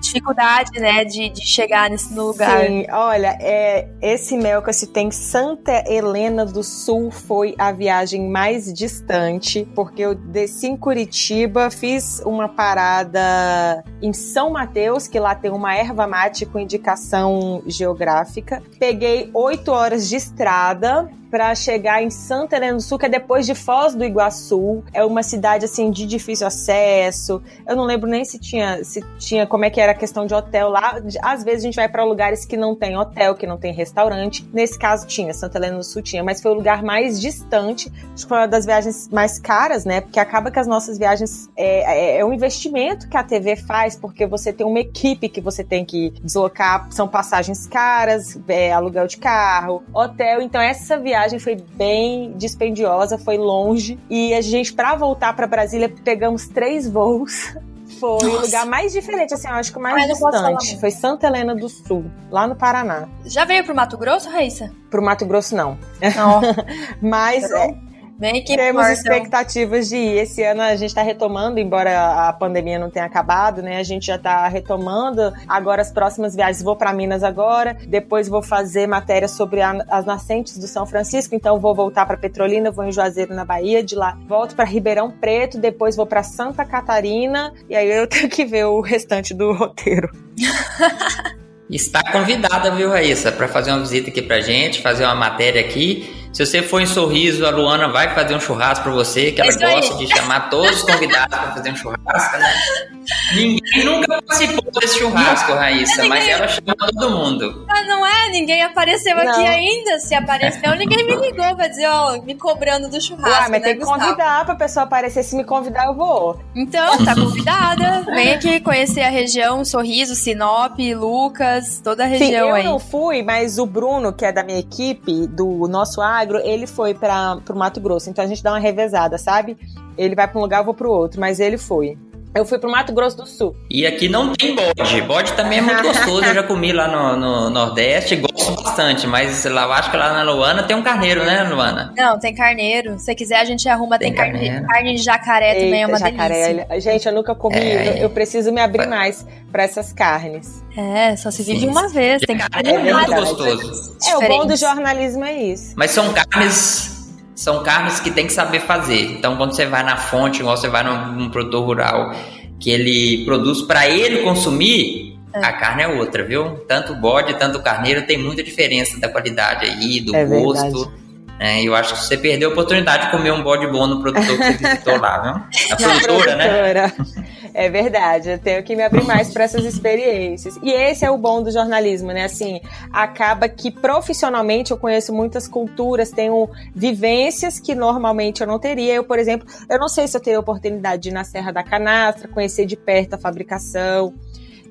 Speaker 3: dificuldade, né, de, de chegar nesse lugar.
Speaker 4: Sim, olha, é, esse mel que eu citei em Santa Helena do Sul foi a viagem mais distante, porque eu desci em Curitiba, fiz uma parada em São Mateus, que lá tem uma erva mate com indicação geográfica. Peguei oito horas de estrada para chegar em Santa Helena do Sul, que é depois de Foz do Iguaçu. É uma cidade assim de difícil acesso. Eu não lembro nem se tinha se tinha como é que era a questão de hotel lá. Às vezes a gente vai para lugares que não tem hotel, que não tem restaurante. Nesse caso tinha, Santa Helena do Sul tinha, mas foi o lugar mais distante. Acho que foi uma das viagens mais caras, né? Porque acaba que as nossas viagens é, é, é um investimento que a TV faz, porque você tem uma equipe que você tem que deslocar, são passagens caras, é, aluguel de carro, hotel. Então essa viagem viagem foi bem dispendiosa, foi longe. E a gente, para voltar para Brasília, pegamos três voos. Foi Nossa. o lugar mais diferente, assim, eu acho que o mais distante. Foi Santa Helena do Sul, lá no Paraná.
Speaker 3: Já veio pro Mato Grosso, Raíssa?
Speaker 4: Pro Mato Grosso, não. Não. Mas é,
Speaker 3: Bem que
Speaker 4: Temos expectativas de ir. Esse ano a gente está retomando, embora a pandemia não tenha acabado, né? A gente já está retomando. Agora as próximas viagens vou para Minas agora, depois vou fazer matéria sobre a, as nascentes do São Francisco, então vou voltar para Petrolina, vou em Juazeiro na Bahia, de lá volto para Ribeirão Preto, depois vou para Santa Catarina e aí eu tenho que ver o restante do roteiro.
Speaker 2: Está convidada, viu, Raíssa, para fazer uma visita aqui pra gente, fazer uma matéria aqui. Se você for em Sorriso, a Luana vai fazer um churrasco para você, que ela gosta de chamar todos os convidados para fazer um churrasco, né? Ninguém nunca participou desse churrasco, Raíssa, ninguém... mas ela chama todo mundo.
Speaker 3: Ah, não é? Ninguém apareceu não. aqui ainda. Se apareceu, ninguém me ligou pra dizer, ó, me cobrando do churrasco. Ah,
Speaker 4: mas né,
Speaker 3: tem
Speaker 4: que Gustavo? convidar pra pessoa aparecer. Se me convidar, eu vou.
Speaker 3: Então, tá convidada. Vem aqui conhecer a região, Sorriso, Sinop, Lucas, toda a região
Speaker 4: Sim, eu
Speaker 3: aí.
Speaker 4: Eu não fui, mas o Bruno, que é da minha equipe, do nosso agro, ele foi para pro Mato Grosso. Então a gente dá uma revezada, sabe? Ele vai para um lugar, eu vou pro outro, mas ele foi. Eu fui pro Mato Grosso do Sul.
Speaker 2: E aqui não tem bode. Bode também é muito gostoso. Eu já comi lá no, no, Nordeste, gosto bastante. Mas lá, eu acho que lá na Luana tem um carneiro, né, Luana?
Speaker 3: Não, tem carneiro. Se quiser, a gente arruma. Tem, tem carne, carne de jacaré Eita, também, é uma jacaré. delícia.
Speaker 4: Gente, eu nunca comi. É, eu, eu, preciso me abrir mais para essas carnes.
Speaker 3: É, só se vive Sim. uma vez. Tem
Speaker 2: carne é muito gostoso.
Speaker 4: É, o bom do jornalismo é isso.
Speaker 2: Mas são carnes são carnes que tem que saber fazer. Então, quando você vai na fonte, igual você vai num, num produtor rural, que ele produz para ele consumir, é. a carne é outra, viu? Tanto bode, tanto carneiro tem muita diferença da qualidade aí, do é gosto. É, eu acho que você perdeu a oportunidade de comer um bode bom no produtor que você visitou lá, viu? A produtora, né?
Speaker 4: É verdade, eu tenho que me abrir mais para essas experiências. E esse é o bom do jornalismo, né? Assim, acaba que profissionalmente eu conheço muitas culturas, tenho vivências que normalmente eu não teria. Eu, por exemplo, eu não sei se eu teria oportunidade de ir na Serra da Canastra, conhecer de perto a fabricação.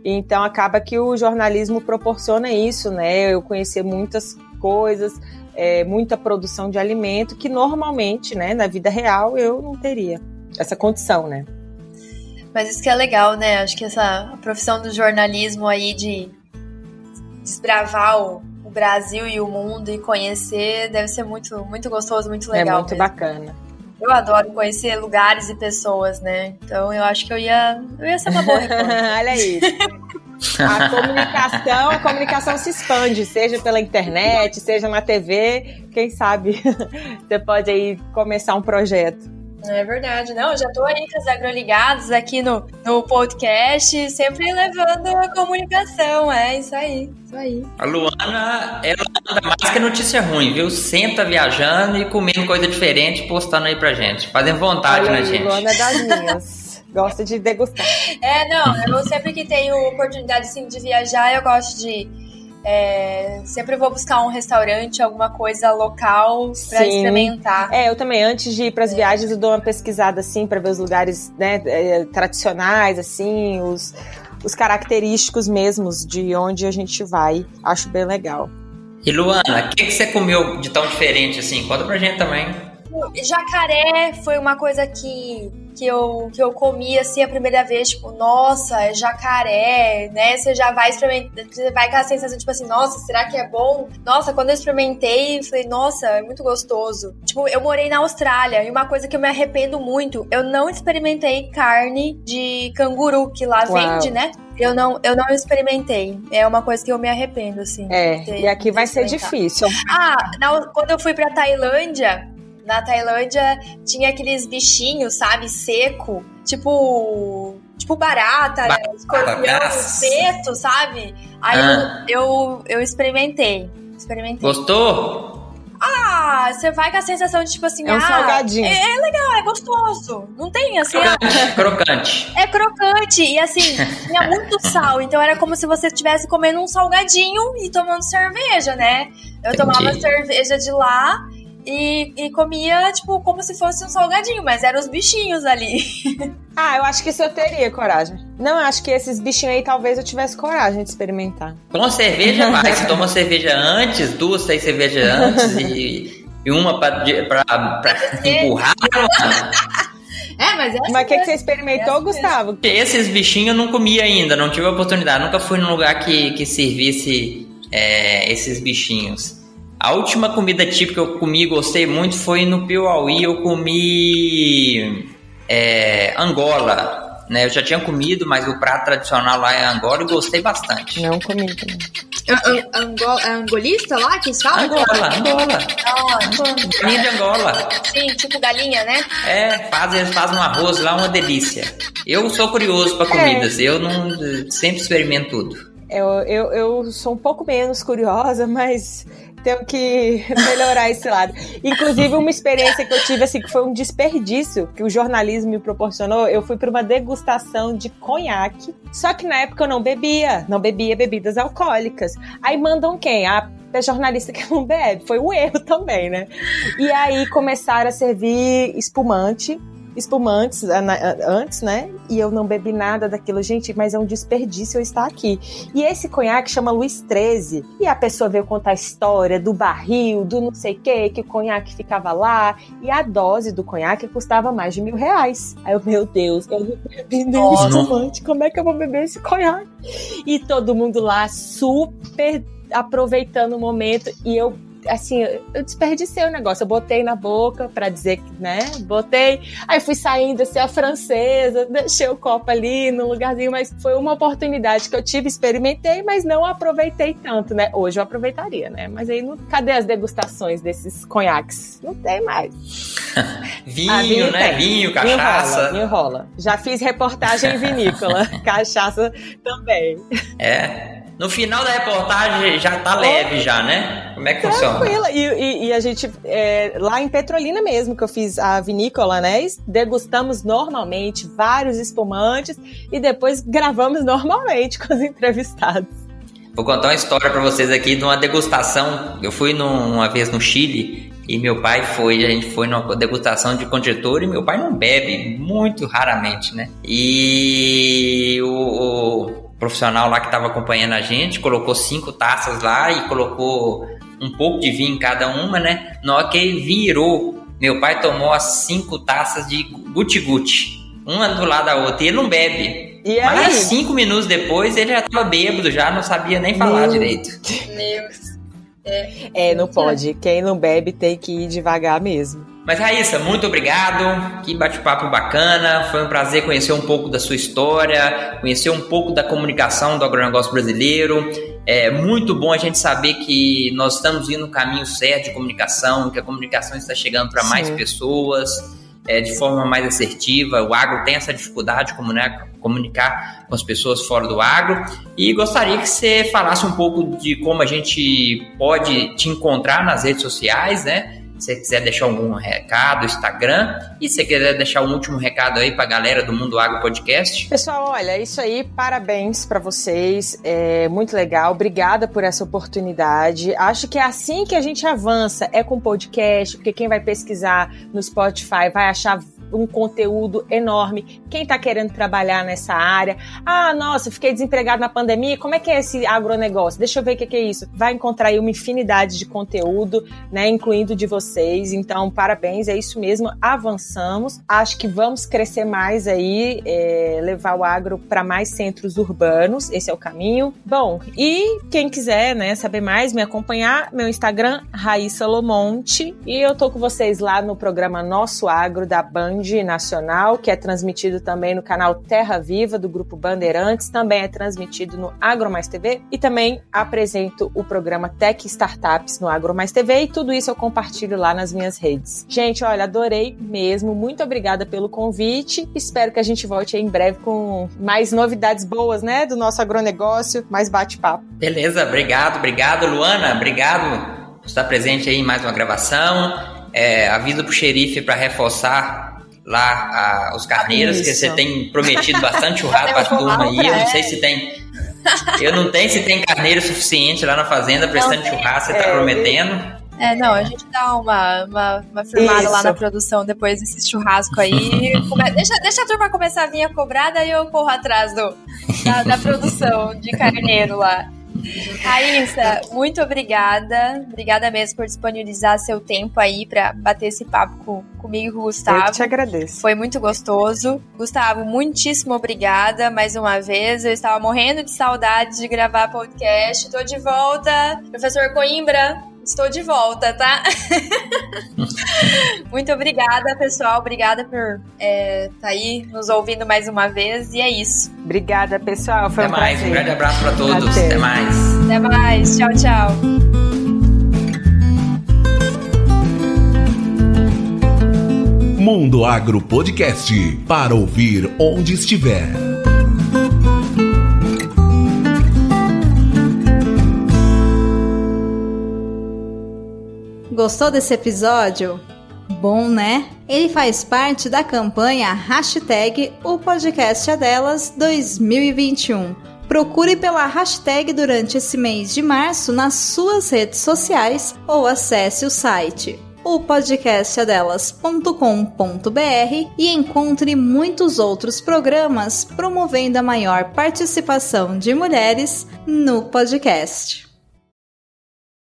Speaker 4: Então acaba que o jornalismo proporciona isso, né? Eu conhecer muitas coisas, é, muita produção de alimento que normalmente, né, na vida real eu não teria essa condição, né?
Speaker 3: Mas isso que é legal, né? Acho que essa profissão do jornalismo aí de desbravar o, o Brasil e o mundo e conhecer deve ser muito, muito gostoso, muito legal.
Speaker 4: É muito mesmo. bacana.
Speaker 3: Eu adoro conhecer lugares e pessoas, né? Então eu acho que eu ia, eu ia ser uma boa
Speaker 4: Olha aí. A comunicação, a comunicação se expande, seja pela internet, seja na TV. Quem sabe você pode aí começar um projeto.
Speaker 3: É verdade, não, já tô aí com os agroligados aqui no, no podcast, sempre levando a comunicação, é isso aí, isso aí.
Speaker 2: A Luana, ela anda mais que notícia ruim, viu? Senta viajando e comendo coisa diferente, postando aí pra gente, fazendo vontade,
Speaker 4: Olha
Speaker 2: né, gente?
Speaker 4: Luana é das minhas. gosta de degustar.
Speaker 3: É, não, eu sempre que tenho oportunidade assim, de viajar, eu gosto de. É, sempre vou buscar um restaurante, alguma coisa local para experimentar.
Speaker 4: É, eu também. Antes de ir para as é. viagens, eu dou uma pesquisada assim para ver os lugares né, é, tradicionais, assim, os, os característicos mesmos de onde a gente vai. Acho bem legal.
Speaker 2: E Luana, o que, que você comeu de tão diferente assim? Conta pra gente também.
Speaker 3: Jacaré foi uma coisa que que eu, que eu comi assim a primeira vez, tipo, nossa, é jacaré, né? Você já vai experimentar, você vai com a sensação, tipo assim, nossa, será que é bom? Nossa, quando eu experimentei, falei, nossa, é muito gostoso. Tipo, eu morei na Austrália e uma coisa que eu me arrependo muito, eu não experimentei carne de canguru, que lá Uau. vende, né? Eu não, eu não experimentei. É uma coisa que eu me arrependo, assim.
Speaker 4: É, ter, e aqui vai ser difícil.
Speaker 3: Ah, na, quando eu fui pra Tailândia, na Tailândia tinha aqueles bichinhos, sabe, seco, tipo, tipo barata, barata escorpião, inseto, sabe? Aí ah. eu, eu, eu experimentei, experimentei.
Speaker 2: Gostou?
Speaker 3: Ah, você vai com a sensação de tipo assim,
Speaker 4: é um
Speaker 3: ah,
Speaker 4: salgadinho.
Speaker 3: É, é, legal, é gostoso. Não tem assim.
Speaker 2: Crocante, é, crocante.
Speaker 3: É crocante e assim, tinha muito sal, então era como se você estivesse comendo um salgadinho e tomando cerveja, né? Eu Entendi. tomava cerveja de lá e, e, comia, tipo, como se fosse um salgadinho, mas eram os bichinhos ali.
Speaker 4: ah, eu acho que isso eu teria coragem. Não, eu acho que esses bichinhos aí talvez eu tivesse coragem de experimentar.
Speaker 2: Com cerveja, vai. Você toma cerveja antes, duas, três cervejas antes e, e uma pra, pra, pra empurrar.
Speaker 3: É, mas
Speaker 4: é Mas o que, que você experimentou, Gustavo?
Speaker 2: Esses bichinhos eu não comi ainda, não tive a oportunidade. Nunca fui num lugar que, que servisse é, esses bichinhos. A última comida típica que eu comi e gostei muito foi no Piauí. Eu comi é, Angola. Né? Eu já tinha comido, mas o prato tradicional lá é Angola e gostei bastante.
Speaker 4: Não comi também.
Speaker 3: Angola, é angolista lá que fala?
Speaker 2: Angola, Angola. Galinha de Angola.
Speaker 3: Sim, tipo galinha, né?
Speaker 2: É, faz, fazem um arroz lá, uma delícia. Eu sou curioso para é. comidas, é. eu não sempre experimento tudo.
Speaker 4: Eu, eu, eu sou um pouco menos curiosa, mas tenho que melhorar esse lado. Inclusive, uma experiência que eu tive, assim, que foi um desperdício que o jornalismo me proporcionou. Eu fui para uma degustação de conhaque, só que na época eu não bebia, não bebia bebidas alcoólicas. Aí mandam quem? A é jornalista que não bebe. Foi um erro também, né? E aí começaram a servir espumante espumantes antes, né? E eu não bebi nada daquilo. Gente, mas é um desperdício eu estar aqui. E esse conhaque chama Luiz 13. E a pessoa veio contar a história do barril, do não sei o que, que o conhaque ficava lá. E a dose do conhaque custava mais de mil reais. Aí eu, meu Deus, eu não bebi nem espumante. Como é que eu vou beber esse conhaque? E todo mundo lá super aproveitando o momento. E eu assim, eu desperdicei o negócio. Eu botei na boca para dizer que, né? Botei. Aí fui saindo assim, a francesa, deixei o copo ali no lugarzinho, mas foi uma oportunidade que eu tive, experimentei, mas não aproveitei tanto, né? Hoje eu aproveitaria, né? Mas aí, não, cadê as degustações desses conhaques? Não tem mais.
Speaker 2: vinho, ah, vinho, né? Tem. Vinho, cachaça.
Speaker 4: Vinho rola, vinho rola. Já fiz reportagem em vinícola. cachaça também.
Speaker 2: É. No final da reportagem já tá leve, já, né? Como é que Tranquila. funciona?
Speaker 4: E, e, e a gente, é, lá em Petrolina mesmo, que eu fiz a vinícola, né? Degustamos normalmente vários espumantes e depois gravamos normalmente com os entrevistados.
Speaker 2: Vou contar uma história para vocês aqui de uma degustação. Eu fui num, uma vez no Chile e meu pai foi, a gente foi numa degustação de conjetura e meu pai não bebe, muito raramente, né? E o, o profissional lá que estava acompanhando a gente colocou cinco taças lá e colocou um pouco de vinho em cada uma, né? Na hora que ele virou, meu pai tomou as cinco taças de guti-guti, uma do lado da outra, e ele não bebe. E Mas cinco minutos depois ele já estava bêbado, já não sabia nem falar meu direito.
Speaker 3: Deus.
Speaker 4: É, é, não pode. Quem não bebe tem que ir devagar mesmo.
Speaker 2: Mas Raíssa, muito obrigado. Que bate-papo bacana. Foi um prazer conhecer um pouco da sua história, conhecer um pouco da comunicação do agronegócio brasileiro. É muito bom a gente saber que nós estamos indo no caminho certo de comunicação, que a comunicação está chegando para mais pessoas é, de forma mais assertiva. O agro tem essa dificuldade de comunicar, comunicar com as pessoas fora do agro. E gostaria que você falasse um pouco de como a gente pode te encontrar nas redes sociais, né? Se você quiser deixar algum recado, Instagram, e se você quiser deixar um último recado aí para a galera do Mundo Agro Podcast.
Speaker 4: Pessoal, olha, é isso aí, parabéns para vocês, é muito legal, obrigada por essa oportunidade. Acho que é assim que a gente avança, é com podcast, porque quem vai pesquisar no Spotify vai achar um conteúdo enorme. Quem está querendo trabalhar nessa área? Ah, nossa, fiquei desempregado na pandemia. Como é que é esse agronegócio? Deixa eu ver o que é isso. Vai encontrar aí uma infinidade de conteúdo, né, incluindo de vocês. Então, parabéns, é isso mesmo. Avançamos. Acho que vamos crescer mais aí, é, levar o agro para mais centros urbanos. Esse é o caminho. Bom, e quem quiser, né, saber mais, me acompanhar, meu Instagram, Raíssa Lomonte. E eu tô com vocês lá no programa Nosso Agro da Band Nacional, que é transmitido também no canal Terra Viva do Grupo Bandeirantes, também é transmitido no Agro Mais TV e também apresento o programa Tech Startups no Agro Mais TV e tudo isso eu compartilho lá nas minhas redes. Gente, olha, adorei mesmo. Muito obrigada pelo convite. Espero que a gente volte em breve com mais novidades boas, né, do nosso agronegócio, mais bate-papo.
Speaker 2: Beleza, obrigado, obrigado, Luana, obrigado por estar presente aí em mais uma gravação. É, aviso pro xerife para reforçar lá a, os carneiros, Isso. que você tem prometido bastante churrasco pra turma aí. Eu não sei se tem. Eu não tenho se tem carneiro suficiente lá na fazenda prestando churrasco, você tá é, prometendo.
Speaker 3: É, não, a gente dá uma, uma, uma firmada Isso. lá na produção depois desse churrasco aí. Come... deixa, deixa a turma começar a vir a cobrar, daí eu corro atrás do, da, da produção de carneiro lá. Raíssa, muito obrigada. Obrigada mesmo por disponibilizar seu tempo aí para bater esse papo com, comigo e com o Gustavo.
Speaker 4: Eu te agradeço.
Speaker 3: Foi muito gostoso. Gustavo, muitíssimo obrigada mais uma vez. Eu estava morrendo de saudade de gravar podcast. Tô de volta. Professor Coimbra, estou de volta, tá? Muito obrigada, pessoal. Obrigada por estar é, tá aí nos ouvindo mais uma vez. E é isso.
Speaker 4: Obrigada, pessoal. Foi
Speaker 2: Até
Speaker 4: um
Speaker 2: mais.
Speaker 4: Prazer.
Speaker 2: Um grande abraço para todos. Até. Até mais.
Speaker 3: Até mais. Tchau, tchau.
Speaker 5: Mundo Agro Podcast para ouvir onde estiver.
Speaker 6: Gostou desse episódio? Bom, né? Ele faz parte da campanha hashtag O Podcast é Delas 2021. Procure pela hashtag durante esse mês de março nas suas redes sociais ou acesse o site o podcastadelas.com.br e encontre muitos outros programas promovendo a maior participação de mulheres no podcast.